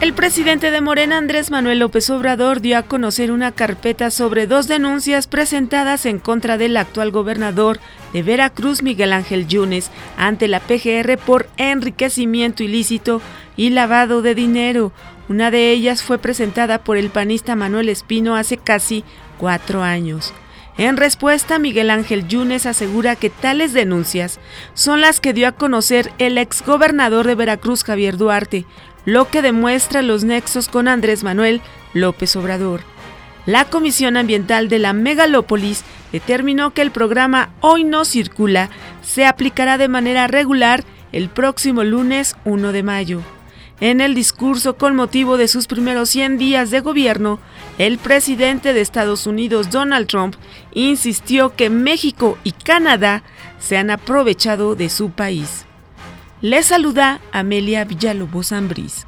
El presidente de Morena, Andrés Manuel López Obrador, dio a conocer una carpeta sobre dos denuncias presentadas en contra del actual gobernador de Veracruz, Miguel Ángel Yunes, ante la PGR por enriquecimiento ilícito y lavado de dinero. Una de ellas fue presentada por el panista Manuel Espino hace casi cuatro años. En respuesta, Miguel Ángel Yunes asegura que tales denuncias son las que dio a conocer el exgobernador de Veracruz, Javier Duarte, lo que demuestra los nexos con Andrés Manuel López Obrador. La Comisión Ambiental de la Megalópolis determinó que el programa Hoy no circula se aplicará de manera regular el próximo lunes 1 de mayo. En el discurso con motivo de sus primeros 100 días de gobierno, el presidente de Estados Unidos, Donald Trump, insistió que México y Canadá se han aprovechado de su país. Le saluda Amelia Villalobos Ambriz.